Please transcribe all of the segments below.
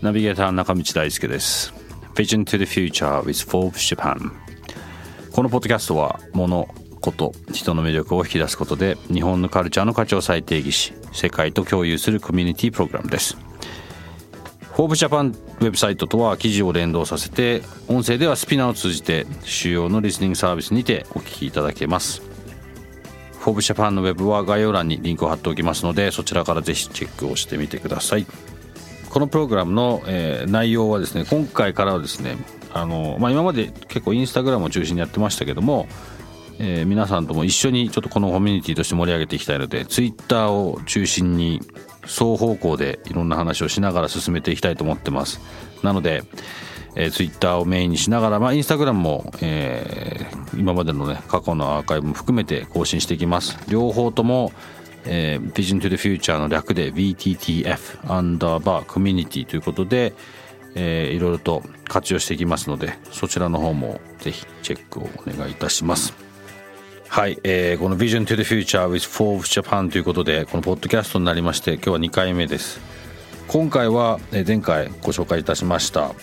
ナビゲーター中道大輔です。Vision to the Future with Forbes Japan このポッドキャストはモノ・コト・人の魅力を引き出すことで日本のカルチャーの価値を再定義し世界と共有するコミュニティプログラムです。 Forbes Japan ウェブサイトとは記事を連動させて音声では SPINEAR を通じて主要のリスニングサービスにてお聞きいただけます Forbes Japan のウェブは概要欄にリンクを貼っておきますのでそちらからぜひチェックをしてみてください。このプログラムの、えー、内容はですね今回からはですねあの、まあ、今まで結構インスタグラムを中心にやってましたけども、えー、皆さんとも一緒にちょっとこのコミュニティとして盛り上げていきたいのでツイッターを中心に双方向でいろんな話をしながら進めていきたいと思ってます。なので、えー、ツイッターをメインにしながら、まあ、インスタグラムも、えー、今までのね過去のアーカイブも含めて更新していきます。両方ともえー、Vision to the Future の略で VTTF アンダーバーコミュニティということで、えー、いろいろと活用していきますのでそちらの方もぜひチェックをお願いいたします。はい、えー、この Vision to the Future with Forbes Japan ということでこのポッドキャストになりまして今日は2回目です。今回は前回ご紹介いたしました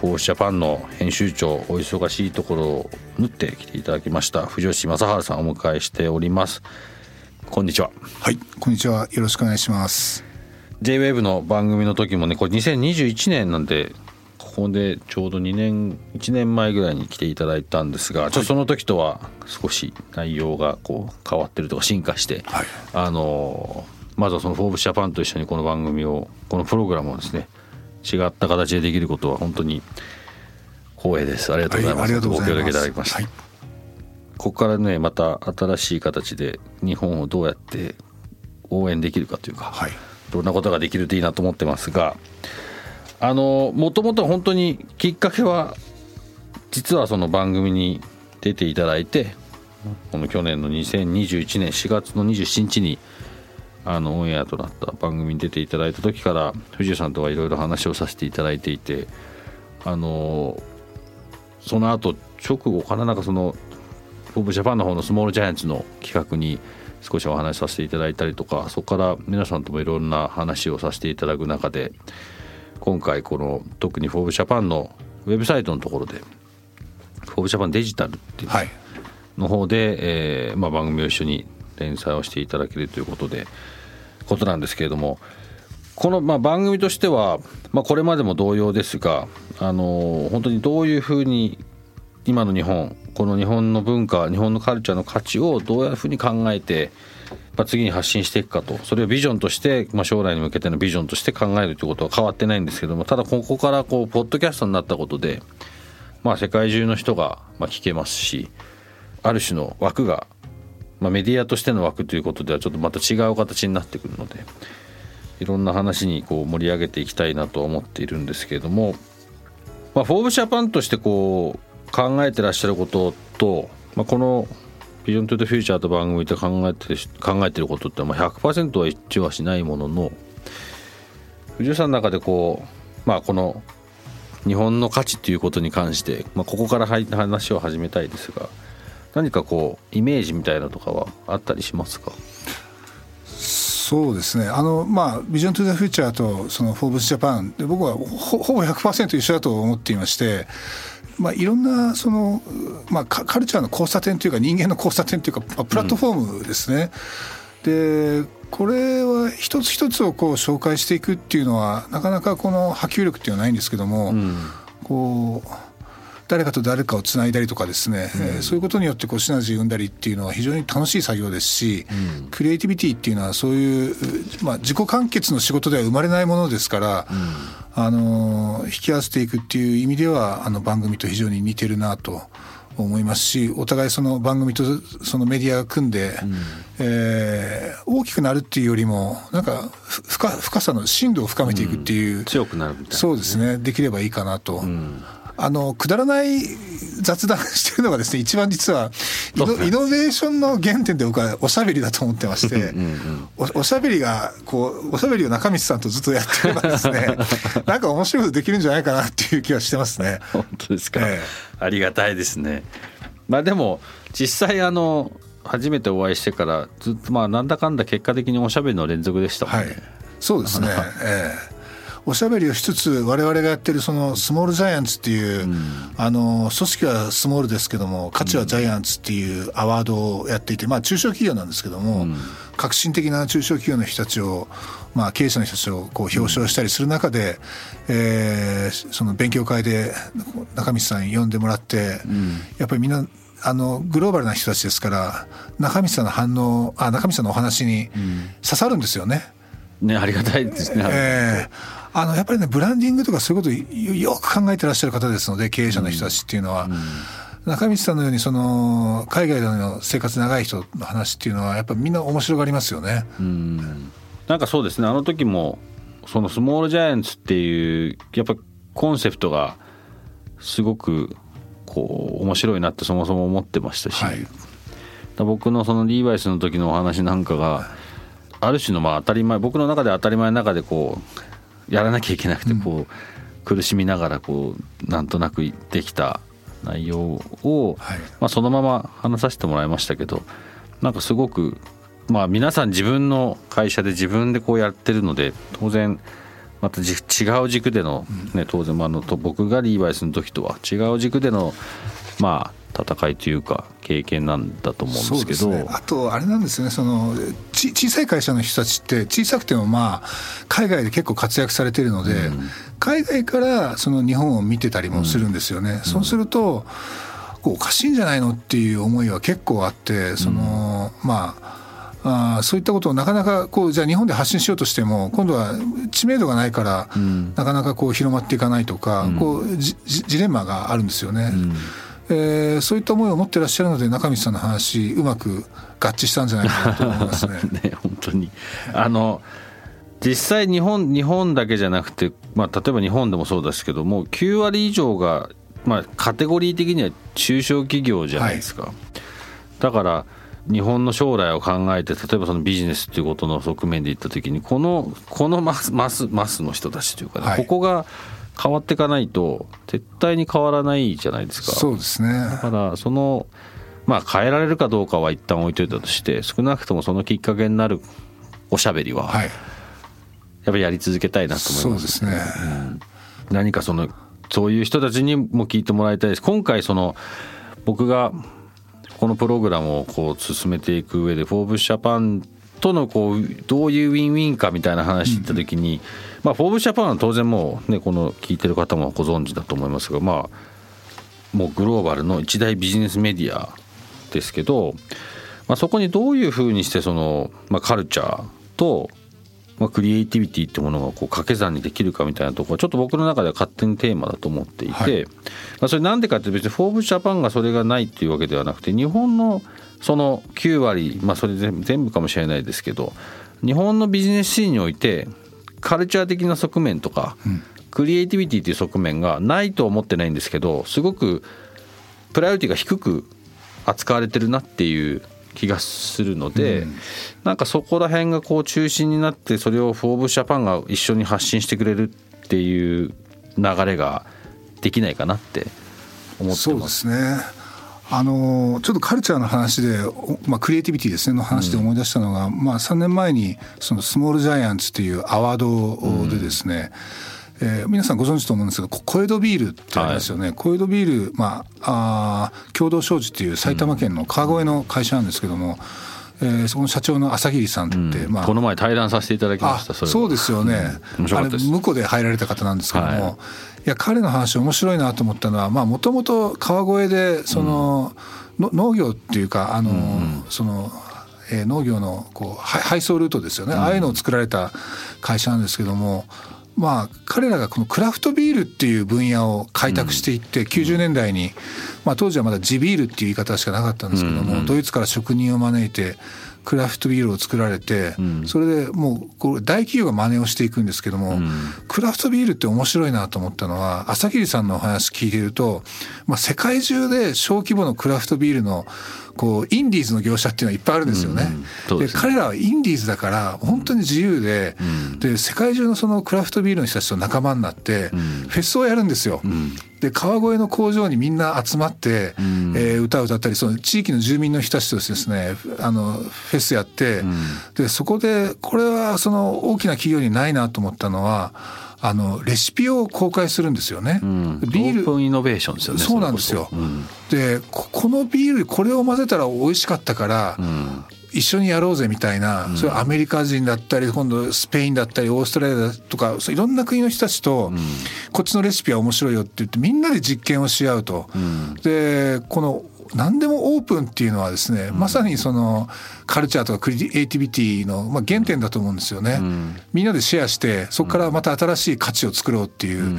フォージャパンの編集長お忙しいところを縫ってきていただきました。藤吉正治さんをお迎えしております。こんにちは。はいこんにちは。よろしくお願いします。J-WAVE の番組の時もねこれ2021年なんでここでちょうど2年1年前ぐらいに来ていただいたんですが、ちょっとその時とは少し内容がこう変わってるとか進化して、はい、あのまずはその「フォーブスジャパン」と一緒にこの番組をこのプログラムをですね違った形でできることは本当に光栄です。ありがとうございます、はい、ご協力いただきました、はい。ここからねまた新しい形で日本をどうやって応援できるかというか、はい、どんなことができるといいなと思ってますがあのもともと本当にきっかけは実はその番組に出ていただいてこの去年の2021年4月の27日にあのオンエアとなった番組に出ていただいた時から藤井さんとはいろいろ話をさせていただいていてあのその後直後かななんかそのフォーブジャパンの方のスモールジャイアンツの企画に少しお話しさせていただいたりとかそこから皆さんともいろんな話をさせていただく中で今回この特にフォーブジャパンのウェブサイトのところでフォーブジャパンデジタルっていうの方で、はい、えー、まあ、番組を一緒に連載をしていただけるということでことなんですけれどもこのまあ番組としては、まあ、これまでも同様ですがあの本当にどういうふうに今の日本この日本の文化日本のカルチャーの価値をどういうふうに考えて、ま、次に発信していくかとそれをビジョンとして、まあ、将来に向けてのビジョンとして考えるということは変わってないんですけどもただここからこうポッドキャストになったことで、まあ、世界中の人がま聞けますしある種の枠が、まあ、メディアとしての枠ということではちょっとまた違う形になってくるのでいろんな話にこう盛り上げていきたいなと思っているんですけれども、まあ、フォーブジャパンとしてこう考えてらっしゃることと、まあ、この「ビジョン・トゥ・ザ・フューチャー」と番組で考えて考えてることってまあ100%は一致はしないものの藤井さんの中でこうまあこの日本の価値っていうことに関して、まあ、ここから話を始めたいですが何かこうイメージみたいなとかはあったりしますか？そうですね。あのまあビジョン・トゥ・ザ・フューチャーとその「フォーブス・ジャパン」で僕はほほぼ100%一緒だと思っていましてまあ、いろんなその、まあ、カルチャーの交差点というか人間の交差点というか、まあ、プラットフォームですね。うん、でこれは一つ一つをこう紹介していくっていうのはなかなかこの波及力っていうのはないんですけども、うん、こう誰かと誰かをつないだりとかですね、うん、そういうことによってこうシナジー生んだりっていうのは非常に楽しい作業ですし、うん、クリエイティビティっていうのはそういう、まあ、自己完結の仕事では生まれないものですから、うん、あの引き合わせていくっていう意味ではあの番組と非常に似てるなと思いますしお互いその番組とそのメディアが組んで、うん、えー、大きくなるっていうよりもなんか深深さの深度を深めていくっていう、うん、強くなるみたいな、ね、そうですね。できればいいかなと。うんあのくだらない雑談してるのがですね一番実はイノイノベーションの原点で僕はおしゃべりだと思ってましてうん、おおしゃべりがこうおしゃべりを中道さんとずっとやってればですね なんか面白いことできるんじゃないかなっていう気はしてますね。本当ですか、えー、ありがたいですね。まあでも実際あの初めてお会いしてからずっとまあなんだかんだ結果的におしゃべりの連続でしたもんね。はい、そうですね。ええーおしゃべりをしつつ我々がやってるそのスモールジャイアンツっていう、うん、あの組織はスモールですけども価値はジャイアンツっていうアワードをやっていてまあ中小企業なんですけども、うん、革新的な中小企業の人たちをまあ経営者の人たちをこう表彰したりする中で、うん、えー、その勉強会で中道さん呼んでもらって、やっぱりみんなあのグローバルな人たちですから中道さんの反応あ中道さんのお話に刺さるんですよね。ねありがたいですね。えーあのやっぱりねブランディングとかそういうことをよく考えてらっしゃる方ですので経営者の人たちっていうのは。中道さんのようにその海外での生活長い人の話っていうのはやっぱみんな面白がりますよね。うん。なんかそうですね。あの時もそのスモールジャイアンツっていうやっぱコンセプトがすごくこう面白いなってそもそも思ってましたし、はい、僕のそのリーバイスの時のお話なんかがある種のまあ当たり前僕の中で当たり前の中でこうやらなきゃいけなくてこう、苦しみながらこうなんとなくできた内容を、まあ、そのまま話させてもらいましたけどなんかすごくまあ皆さん自分の会社で自分でこうやってるので当然また違う軸での、ね、当然あの僕がリーバイスの時とは違う軸でのまあ戦いというか経験なんだと思うんですけど、ね、あとあれなんですよね。そのち小さい会社の人たちって小さくてもまあ海外で結構活躍されてるので、うん、海外からその日本を見てたりもするんですよね。うん、そうするとおかしいんじゃないのっていう思いは結構あってその、うん、まああそういったことをなかなかこうじゃあ日本で発信しようとしても今度は知名度がないから、なかなかこう広まっていかないとか、こうジレンマがあるんですよね。えー、そういった思いを持ってらっしゃるので中道さんの話うまく合致したんじゃないかなと思いますね。ね 本当にあの実際日本日本だけじゃなくて、まあ、例えば日本でもそうですけども9割以上が、まあ、カテゴリー的には中小企業じゃないですか。はい、だから日本の将来を考えて例えばそのビジネスっていうことの側面で言った時にこのこのマスマスマスの人たちというか、ねはい、ここが変わっていかないと絶対に変わらないじゃないですか。そうですねだからそのまあ変えられるかどうかは一旦置いといたとして少なくともそのきっかけになるおしゃべりは、やっぱりやり続けたいなと思います。そうですね、うん、何かそのそういう人たちにも聞いてもらいたいです。今回その僕がこのプログラムをこう進めていく上で「フォーブスジャパン」とのこうどういうウィンウィンかみたいな話言った時に、うんまあ、フォーブスジャパンは当然もうねこの聞いてる方もご存知だと思いますがまあもうグローバルの一大ビジネスメディアですけど、まあ、そこにどういうふうにしてその、まあ、カルチャーと、まあ、クリエイティビティってものがこう掛け算にできるかみたいなところはちょっと僕の中では勝手にテーマだと思っていて、はい、まあ、それなんでかって別にフォーブスジャパンがそれがないっていうわけではなくて日本のその9割まあそれ全部かもしれないですけど日本のビジネスシーンにおいてカルチャー的な側面とか、うん、クリエイティビティっていう側面がないとは思ってないんですけどすごくプライオリティが低く扱われてるなっていう気がするので、うん、なんかそこら辺がこう中心になってそれを「 Forbes Japan」が一緒に発信してくれるっていう流れができないかなって思ってます。そうですねあのちょっとカルチャーの話で、まあ、クリエイティビティですねの話で思い出したのが、うん、まあ、3年前にそのスモールジャイアンツっていうアワードでですね、うん、えー、皆さんご存知と思うんですが小江戸ビールってありますよね、はい、小江戸ビール、まあ、あ共同商事っていう埼玉県の川越の会社なんですけども、えー、そこの社長の朝霧さんって、うん、まあ、この前対談させていただきましたそうですよね、うん、あれ向こうで入られた方なんですけども、はい。いや彼の話面白いなと思ったのはもともと川越でその、うん、農業っていうかあの、うん、その、えー、農業のこう配送ルートですよね、うん、ああいうのを作られた会社なんですけども。まあ、彼らがこのクラフトビールっていう分野を開拓していって、90年代にまあ、当時はまだ地ビールっていう言い方しかなかったんですけども、ドイツから職人を招いてクラフトビールを作られて、うん、それでもうこれ大企業が真似をしていくんですけども、うん、クラフトビールって面白いなと思ったのは朝霧さんのお話聞いてると、まあ、世界中で小規模のクラフトビールのこうインディーズの業者っていうのはいっぱいあるんですよね。うんで、ね、彼らはインディーズだから本当に自由で、で世界中のそのクラフトビールの人たちと仲間になって、フェスをやるんですよ。で川越の工場にみんな集まって、うん、えー、歌を歌ったりその地域の住民の人たちとですねあのフェスやって、うん、でそこでこれはその大きな企業にないなと思ったのはあのレシピを公開するんですよね。うん、ビールオープンイノベーションですよね。そうなんですよ。うん、でこのビールこれを混ぜたら美味しかったから、うん、一緒にやろうぜみたいな、うん、それアメリカ人だったり今度スペインだったりオーストラリアとかいろんな国の人たちと、こっちのレシピは面白いよって言ってみんなで実験をし合うと。でこの何でもオープンっていうのはですね、うん、まさにそのカルチャーとかクリエイティビティのまあ原点だと思うんですよね、うん、みんなでシェアしてそこからまた新しい価値を作ろうっていう、うん、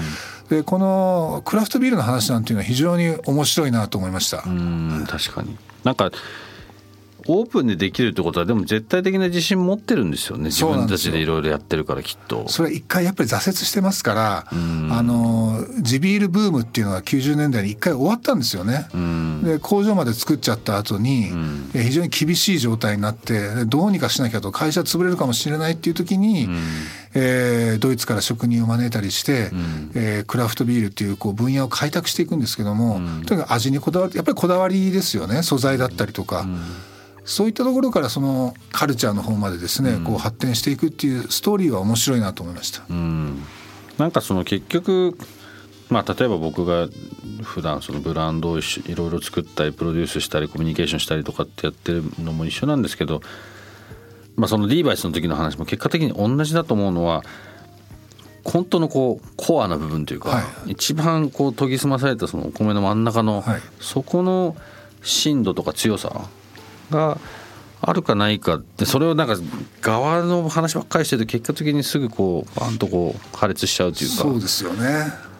でこのクラフトビールの話なんていうのは非常に面白いなと思いました。うん確かに。なんかオープンでできるってことはでも絶対的な自信持ってるんですよね。自分たちでいろいろやってるからきっと。それ一回やっぱり挫折してますからあの地ビールブームっていうのは90年代に一回終わったんですよね。で工場まで作っちゃった後に非常に厳しい状態になってどうにかしなきゃと会社潰れるかもしれないっていう時にえー、ドイツから職人を招いたりして、うん、えー、クラフトビールっていうこう分野を開拓していくんですけども、うん、とにかく味にこだわりやっぱりこだわりですよね。素材だったりとか。うんそういったところからそのカルチャーの方までですね、うん、こう発展していくっていうストーリーは面白いなと思いました。うん、なんかその結局まあ、例えば僕が普段そのブランドをいろいろ作ったりプロデュースしたりコミュニケーションしたりとかってやってるのも一緒なんですけど、まあ、そのリーバイスの時の話も結果的に同じだと思うのは本当のこうコアな部分というか、はい、一番こう研ぎ澄まされたそのお米の真ん中の、はい、そこの深度とか強さがあるかないかってそれをなんか側の話ばっかりしてると結果的にすぐこうバンとこう破裂しちゃうというか。そうですよね。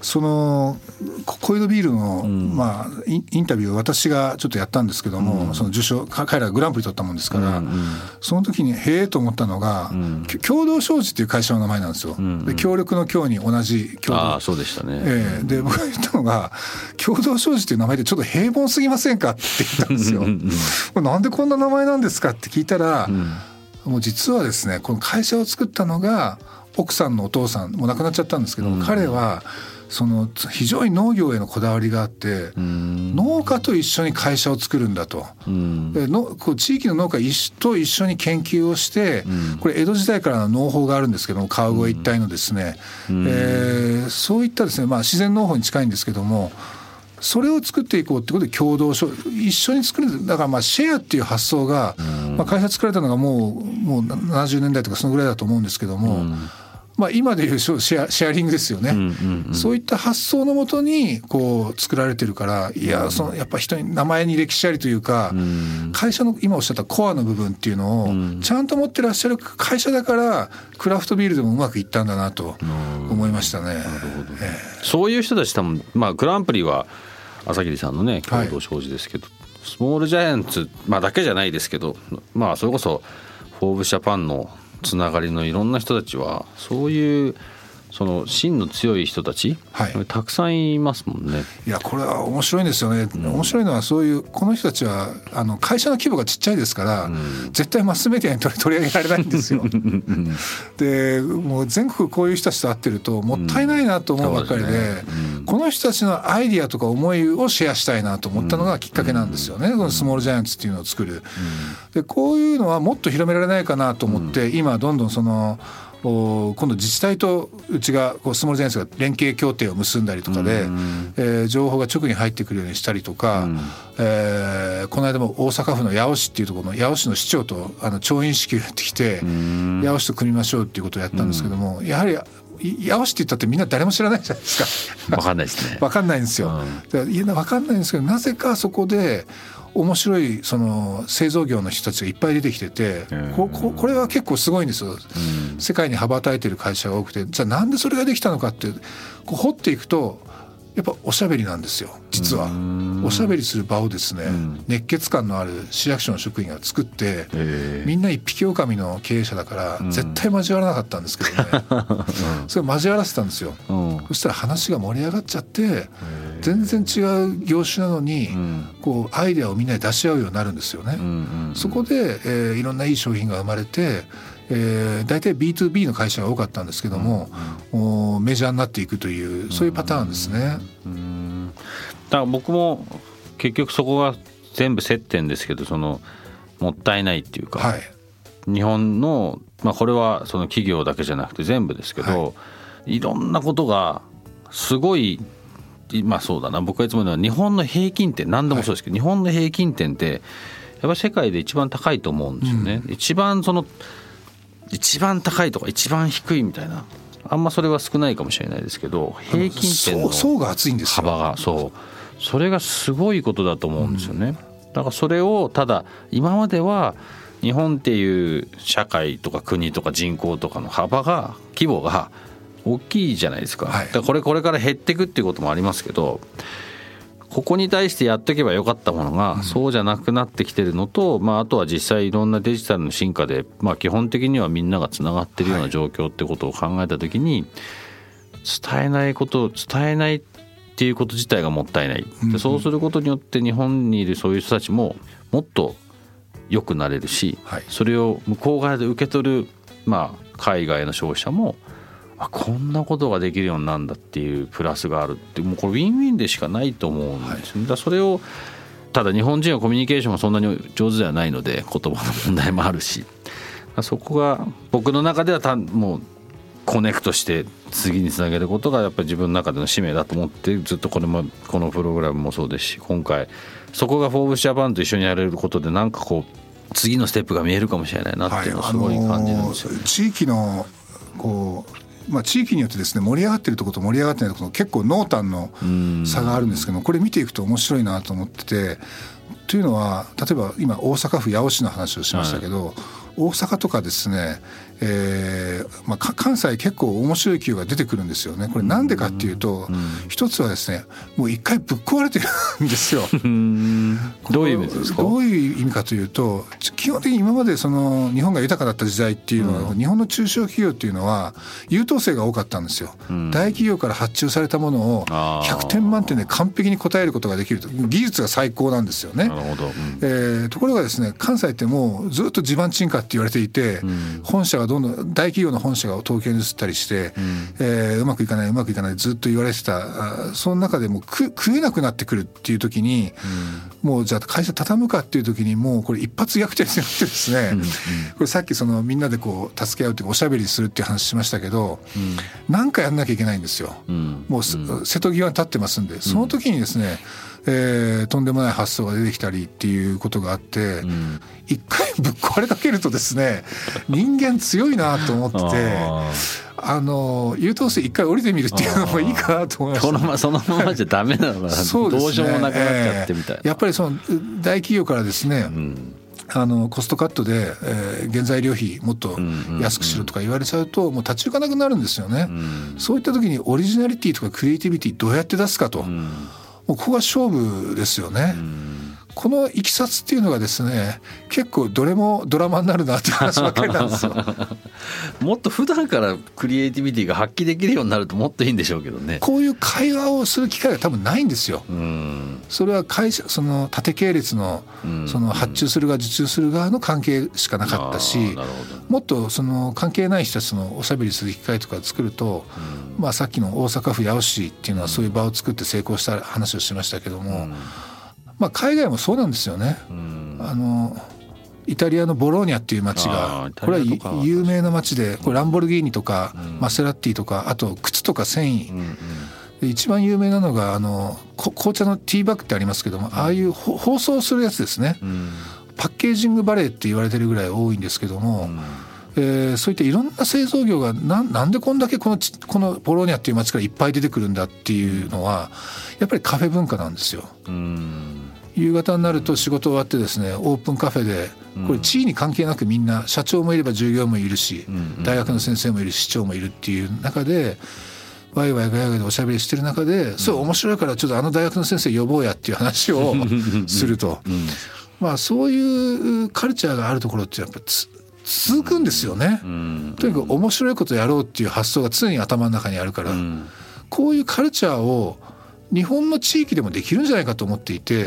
そのコイドビールの、うん、まあ、インタビューを私がちょっとやったんですけども、うん、その受賞彼らがグランプリ取ったもんですから、その時にへえと思ったのが、うん、共同商事っていう会社の名前なんですよ。で協力の協に同じ共同。あそうでしたね、えー、で僕が言ったのが共同商事っていう名前でちょっと平凡すぎませんかって言ったんですよ。うん、なんでこんな名前なんですかって聞いたら、もう実はですねこの会社を作ったのが奥さんのお父さんもう亡くなっちゃったんですけど、彼はその非常に農業へのこだわりがあって農家と一緒に会社を作るんだと。でのこう地域の農家と一緒に研究をしてこれ江戸時代からの農法があるんですけども川越一帯のですね、えー、そういったですね、まあ、自然農法に近いんですけどもそれを作っていこうってことで共同一緒に作るだからまあシェアっていう発想が、まあ、会社作られたのがもうもう70年代とかそのぐらいだと思うんですけども。まあ、今でいうシェアシェアリングですよね、うんうんうん、そういった発想のもとにこう作られてるからいやそのやっぱ人に名前に歴史ありというか、うん、会社の今おっしゃったコアの部分っていうのをちゃんと持ってらっしゃる会社だからクラフトビールでもうまくいったんだなと思いましたね。えー、そういう人たち多分、まあ、グランプリは朝霧さんのね共同商事ですけど、はい、スモールジャイアンツ、まあ、だけじゃないですけどまあそれこそ「フォーブジャパン」のつながりのいろんな人たちはそういうその芯の強い人たち、はい、たくさんいますもんね。いやこれは面白いんですよね、うん、面白いのはそういうこの人たちはあの会社の規模がちっちゃいですから、うん、絶対マスメディアに取り 上げられないんですよ。でもう全国こういう人たちと会ってるともったいないなと思うばっかりでうんでね、この人たちのアイディアとか思いをシェアしたいなと思ったのがきっかけなんですよね、このスモールジャイアンツっていうのを作る。でこういうのはもっと広められないかなと思って、今どんどんその今度自治体とうちがこうスモールジャイアンツが連携協定を結んだりとかで、うん、えー、情報が直に入ってくるようにしたりとか、うん、えー、この間も大阪府の八尾市っていうところの八尾市の市長とあの調印式をやってきて、うん、八尾市と組みましょうっていうことをやったんですけども、やはり八尾市って言ったってみんな誰も知らないじゃないですか。わかんないですね。わかんないんですよ。うん、いやわかんないんですけどなぜかそこで面白いその製造業の人たちがいっぱい出てきててこここれは結構すごいんですよ、うん、世界に羽ばたいてる会社が多くてじゃあなんでそれができたのかってこう掘っていくとやっぱおしゃべりなんですよ実は。おしゃべりする場をですね、熱血感のある市役所の職員が作ってみんな一匹狼の経営者だから絶対交わらなかったんですけどね、それ交わらせたんですよ、そしたら話が盛り上がっちゃって全然違う業種なのに、こうアイデアをみんなで出し合うようになるんですよね、そこで、えー、いろんないい商品が生まれてえー、大体 B2B の会社が多かったんですけども、うんうん、メジャーになっていくというそういうパターンですね。うん、だから僕も結局そこが全部接点ですけどそのもったいないっていうか、はい、日本の、まあ、これはその企業だけじゃなくて全部ですけど、はい、いろんなことがすごいまあそうだな。僕がいつも言うのは日本の平均点何でもそうですけど、はい、日本の平均点ってやっぱり世界で一番高いと思うんですよね。うん、一番その一番高いとか一番低いみたいな。あんまそれは少ないかもしれないですけど平均点の層が厚いんです幅がそう。それがすごいことだと思うんですよね。だからそれをただ今までは日本っていう社会とか国とか人口とかの幅が規模が大きいじゃないですか。だからこれこれから減っていくっていうこともありますけどここに対してやっとけばよかったものが、そうじゃなくなってきてるのと、まあ、あとは実際いろんなデジタルの進化で、まあ、基本的にはみんながつながってるような状況ってことを考えた時に、伝えないこと伝えないっていうこと自体がもったいない、でそうすることによって日本にいるそういう人たちももっと良くなれるし、それを向こう側で受け取る、まあ、海外の消費者もあこんなことができるようになるんだっていうプラスがあるってもうこれウィンウィンでしかないと思うんですよ、ね、だそれをただ日本人はコミュニケーションがそんなに上手ではないので言葉の問題もあるし。そこが僕の中ではたもうコネクトして次につなげることがやっぱり自分の中での使命だと思ってずっとこれもこのプログラムもそうですし今回そこが「フォーブスジャパン」と一緒にやれることでなんかこう次のステップが見えるかもしれないなっていうのをすごい感じるんですよ、はい、地域のこうまあ、地域によってですね盛り上がってるところと盛り上がってないところ結構濃淡の差があるんですけどこれ見ていくと面白いなと思ってて。というのは例えば今大阪府八尾市の話をしましたけど、はい、大阪とかですねえーまあ、関西結構面白い企業が出てくるんですよね。これなんでかっていうと、うん、一つはですねもう一回ぶっ壊れてるんですよ。どういう意味ですか？どういう意味かというと基本的に今までその日本が豊かだった時代っていうのは、うん、日本の中小企業っていうのは優等生が多かったんですよ。うん、大企業から発注されたものを100点満点で完璧に答えることができると。技術が最高なんですよね。なるほど、うん、えー、ところがですね関西ってもうずっと地盤沈下って言われていて、本社がどんどん大企業の本社が東京に移ったりして、うん、えー、うまくいかないうまくいかないずっと言われてたその中でもく食えなくなってくるっていう時に、うん、もうじゃあ会社畳むかっていう時にもうこれ一発逆転になってですね、これさっきそのみんなでこう助け合うっていうかおしゃべりするっていう話しましたけど、うん、なんかやんなきゃいけないんですよ。うん、もう、瀬戸際に立ってますんでその時にですね、えー、とんでもない発想が出てきたりっていうことがあって、一、回 ぶっ壊れかけるとですね人間強いなと思ってて。あの優等生一回降りてみるっていうのもいいかなと思います、ね、そのままじゃダメなのかな。そうです、ね、どうしようもなくなっちゃってみたいな、えー、やっぱりその大企業からですね、うん。あのコストカットで、えー、原材料費もっと安くしろとか言われちゃうともう立ち行かなくなるんですよね、うん、そういった時にオリジナリティとかクリエイティビティどうやって出すかと、うん、ここが勝負ですよね。このいきさつっていうのがですね結構どれもドラマになるなって話ばっかりなんですよ。もっと普段からクリエイティビティが発揮できるようになるともっといいんでしょうけどね。こういう会話をする機会が多分ないんですよ。それは会社その縦系列のその発注する側受注する側の関係しかなかったしもっとその関係ない人たちのおしゃべりする機会とか作るとまあさっきの大阪府八尾市っていうのはそういう場を作って成功した話をしましたけどもまあ、海外もそうなんですよね。あのイタリアのボローニャっていう街がこれは有名な街でこれランボルギーニとかマセラッティとかあと靴とか繊維、一番有名なのがあの紅茶のティーバッグってありますけどもああいう包装するやつですね、パッケージングバレーって言われてるぐらい多いんですけども、えー、そういったいろんな製造業がななんでこんだけこのこのボローニャっていう街からいっぱい出てくるんだっていうのはやっぱりカフェ文化なんですよ。夕方になると仕事終わってですねオープンカフェでこれ地位に関係なくみんな社長もいれば従業員もいるし大学の先生もいる市長もいるっていう中でワイワイガヤガヤでおしゃべりしてる中で、そう面白いからちょっとあの大学の先生呼ぼうやっていう話を すると、まあそういうカルチャーがあるところってやっぱつ続くんですよね、とにかく面白いことやろうっていう発想が常に頭の中にあるから、こういうカルチャーを日本の地域でもできるんじゃないかと思っていて、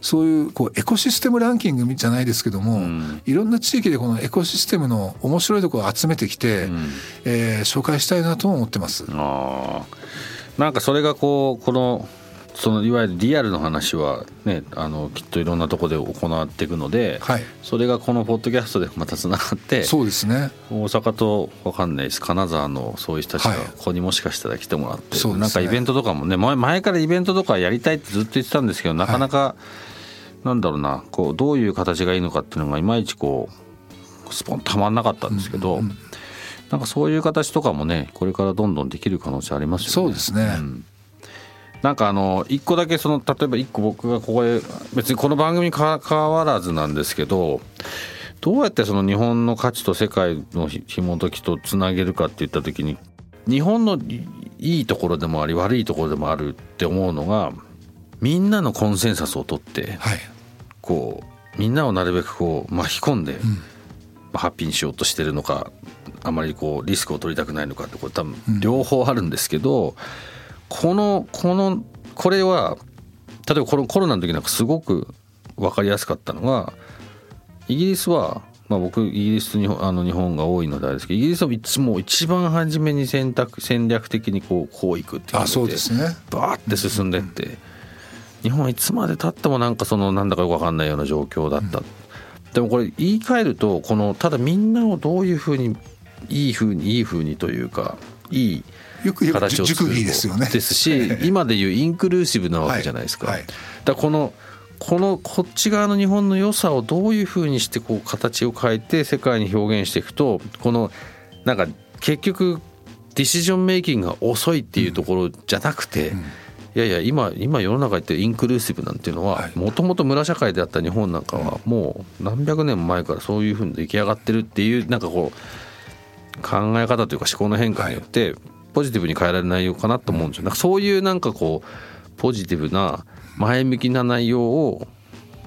そういうこうエコシステムランキングじゃないですけども、うん、いろんな地域でこのエコシステムの面白いところを集めてきて、うん、えー、紹介したいなと思ってます。あなんかそれがこうこのそのいわゆるリアルの話はねあのきっといろんなところで行っていくので、はい、それがこのポッドキャストでまたつながってそうですね。大阪と分かんないです金沢のそういう人たちがここにもしかしたら来てもらって、はい、なんかイベントとかもね前からイベントとかやりたいってずっと言ってたんですけどなかなか、はい、なんだろうなこうどういう形がいいのかっていうのがいまいちこうスポンとはまんなかったんですけど。うんうん。なんかそういう形とかもねこれからどんどんできる可能性ありますよね。そうですね、うんなんかあの一個だけその例えば一個僕がここで別にこの番組にかかわらずなんですけどどうやってその日本の価値と世界の紐解きとつなげるかって言った時に日本のいいところでもあり悪いところでもあるって思うのがみんなのコンセンサスを取って、はい、こうみんなをなるべくこう巻き込んで、うん、ハッピーにしようとしてるのかあまりこうリスクを取りたくないのかってこれ多分両方あるんですけど、うんこのこのこれは例えばこのコロナの時なんかすごく分かりやすかったのがイギリスは、まあ、僕イギリスと日本あの日本が多いのであれですけどイギリスはいつも一番初めに選択戦略的にこうこういくっていうあそうですね。バーって進んでって、うん、日本はいつまでたってもなんかそのなんだかよく分かんないような状況だった、うん、でもこれ言い換えるとこのただみんなをどういうふうにいいふうにいいふうにというかいいよく言えば熟議ですよね。ですし今でいうインクルーシブなわけじゃないですか。はいはい、だこのこのこっち側の日本の良さをどういうふうにしてこう形を変えて世界に表現していくとこのなんか結局ディシジョンメイキングが遅いっていうところじゃなくて、うんうん、いやいや今今世の中ってインクルーシブなんていうのはもともと村社会であった日本なんかはもう何百年前からそういうふうに出来上がってるっていうなんかこう考え方というか思考の変化によってポジティブに変えられる内容かなと思うんですよ。なんかそういうなんかこうポジティブな前向きな内容を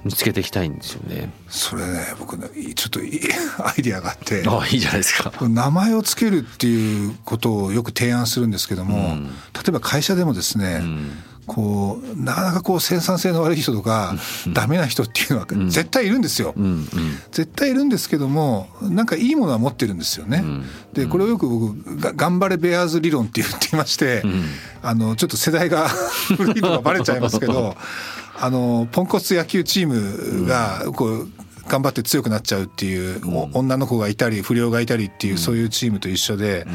見つけていきたいんですよね。それね僕ねちょっといい アイディアがあってあいいじゃないですか名前をつけるっていうことをよく提案するんですけども、うん、例えば会社でもですね、うんこうなかなかこう生産性の悪い人とかダメな人っていうのは絶対いるんですよ、絶対いるんですけどもなんかいいものは持ってるんですよね、でこれをよく僕が「頑張れベアーズ理論」って言っていまして、あのちょっと世代が 古いのがバレちゃいますけどあのポンコツ野球チームがこう頑張って強くなっちゃうっていう、女の子がいたり不良がいたりっていうそういうチームと一緒で。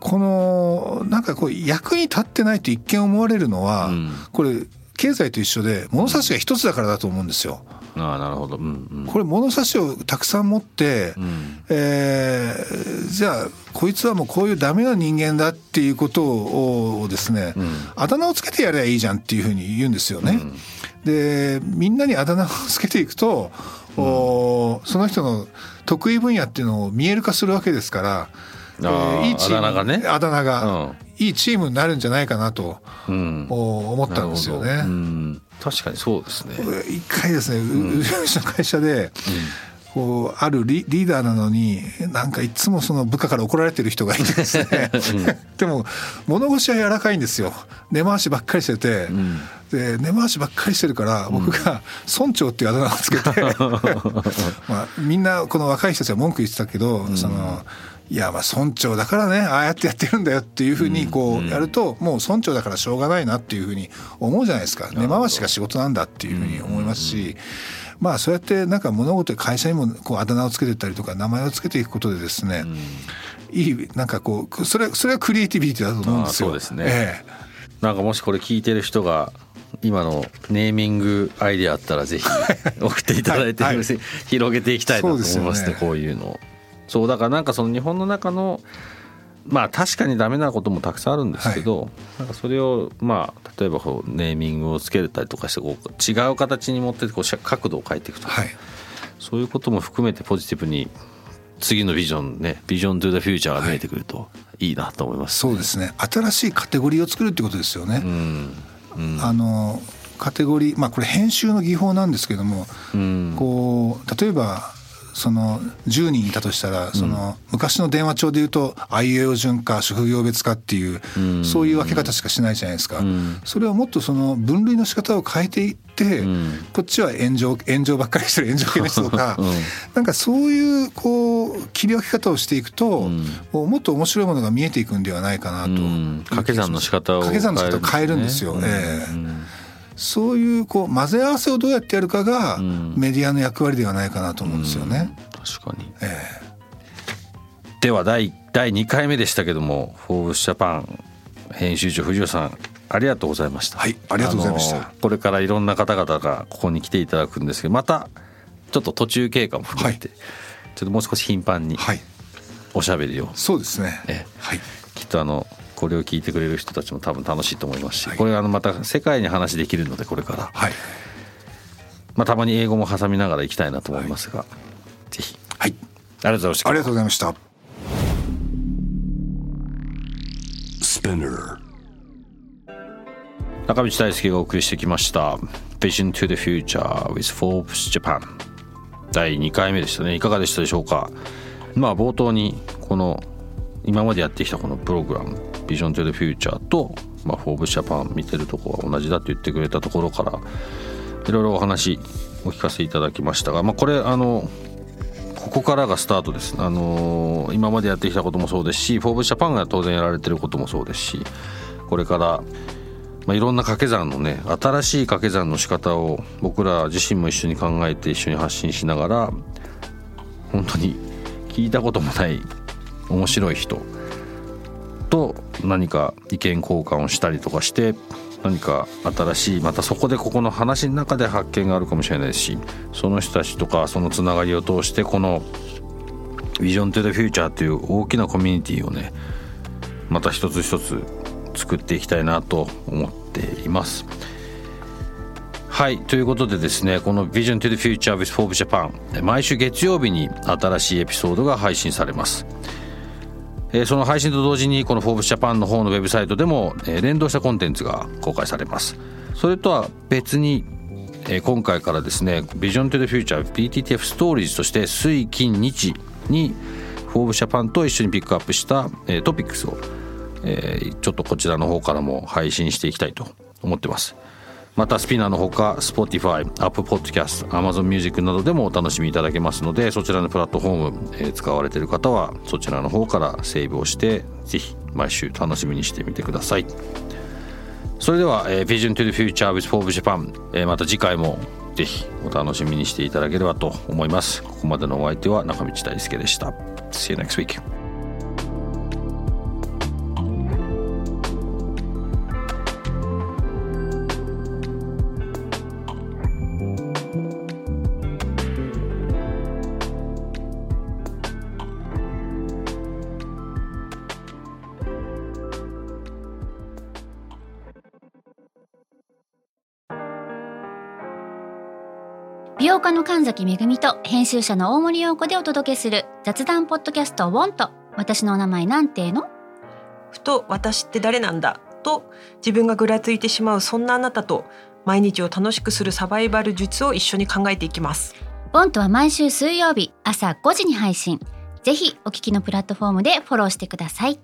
このなんかこう役に立ってないと一見思われるのは、うん、これ経済と一緒で物差しが一つだからだと思うんですよ。あなるほど、うんうん、これ物差しをたくさん持って、うん、えー、じゃあこいつはもうこういうダメな人間だっていうことをですね、うん、あだ名をつけてやればいいじゃんっていうふうに言うんですよね。うん、でみんなにあだ名をつけていくと、うん、おその人の得意分野っていうのを見える化するわけですから。えー、いいチームあだ名がね。あだ名が、うん、いいチームになるんじゃないかなと、うん、思ったんですよね。確かにそうですね。一回ですね、うちの会社で、こうあるリーダーなのになんかいつもその部下から怒られてる人がいてですね、でも物腰は柔らかいんですよ。根回しばっかりしてて、うん、で根回しばっかりしてるから僕が村長っていうあだ名をつけて。まあみんなこの若い人たちは文句言ってたけど、その。いやまあ村長だからねああやってやってるんだよっていうふうにこうやるともう村長だからしょうがないなっていうふうに思うじゃないですか。根回しが仕事なんだっていうふうに思いますし。まあそうやってなんか物事会社にもこうあだ名をつけてったりとか名前をつけていくことでですね、いいなんかこうそれそれはクリエイティビティだと思うんですよ。そうですね、ええ、なんかもしこれ聞いてる人が今のネーミングアイディアあったらぜひ送っていただいて、はい。はい、広げていきたいなと思いますね、ね、こういうの。そうだからなんかその日本の中のまあ確かにダメなこともたくさんあるんですけど、はい、なんかそれをまあ例えばこうネーミングをつけたりとかしてこう違う形に持ってこう角度を変えていくとか、はい、そういうことも含めてポジティブに次のビジョンねビジョントゥザフューチャーが見えてくるといいなと思います、ねはい、そうですね。新しいカテゴリーを作るってことですよね、うんうん、あのカテゴリーまあこれ編集の技法なんですけども、うん、こう例えばその10人いたとしたらその昔の電話帳でいうとあいうえお順か職業別かっていうそういう分け方しかしないじゃないですか。それをもっとその分類の仕方を変えていってこっちは炎上炎上ばっかりしてる炎上系の人とか なんかそういうこう切り分け方をしていくともっと面白いものが見えていくんではないかなと。掛け算の仕方を掛け算の仕方を変えるんですよ。ええそういうこう混ぜ合わせをどうやってやるかがメディアの役割ではないかなと思うんですよね。確かに、えー、では第第2回目でしたけども「フォーブスジャパン」編集長藤尾さんありがとうございました。はい、ありがとうございました。これからいろんな方々がここに来ていただくんですけど、またちょっと途中経過も含めて、はい、ちょっともう少し頻繁におしゃべりを、そうですね。え。はい、きっとあのこれを聞いてくれる人たちも多分楽しいと思いますし、はい、これあのまた世界に話できるのでこれから、はい、まあたまに英語も挟みながらいきたいなと思いますが、はい、ぜひ、はい、ありがとうございました。ありがとうございました。中道大輔がお送りしてきました「Vision to the Future with Forbes Japan」第2回目でしたね。いかがでしたでしょうか？まあ冒頭にこの今までやってきたこのプログラム Vision to Future と、まあ、 Forbes Japan 見てるとこは同じだと言ってくれたところからいろいろお話お聞かせいただきましたが、まあ、これあのここからがスタートです、あの今までやってきたこともそうですし Forbes Japan が当然やられてることもそうですしこれから、まあ、いろんな掛け算のね新しい掛け算の仕方を僕ら自身も一緒に考えて一緒に発信しながら本当に聞いたこともない面白い人と何か意見交換をしたりとかして何か新しいまたそこでここの話の中で発見があるかもしれないしその人たちとかそのつながりを通してこの「ビジョン・トゥ・ザ・フューチャー」という大きなコミュニティをねまた一つ一つ作っていきたいなと思っています。はいということでですねこの「Vision to the Future with Forbes Japan」毎週月曜日に新しいエピソードが配信されます。えー、その配信と同時にこの「フォーブスジャパンの方のウェブサイトでも、えー、連動したコンテンツが公開されます。それとは別に、えー、今回からですね「ビジョン・トゥ・デ・フューチャー BTTF ストーリーズ」として水金日にフォーブスジャパンと一緒にピックアップした、えー、トピックスを、えー、ちょっとこちらの方からも配信していきたいと思ってます。また SPINEAR のほか Spotify、Apple Podcast、Amazon Music などでもお楽しみいただけますのでそちらのプラットフォーム、えー、使われている方はそちらの方からセーブをしてぜひ毎週楽しみにしてみてください。それでは、えー、Vision to the Future with Forbes Japan、えー、また次回もぜひお楽しみにしていただければと思います。ここまでのお相手は中道大輔でした。See you next week と編集者の大森洋子でお届けする雑談ポッドキャストウォンと私のお名前なんての？ふと私って誰なんだ？と自分がぐらついてしまうそんなあなたと毎日を楽しくするサバイバル術を一緒に考えていきます。ウォンとは毎週水曜日朝5時に配信。ぜひお聞きのプラットフォームでフォローしてください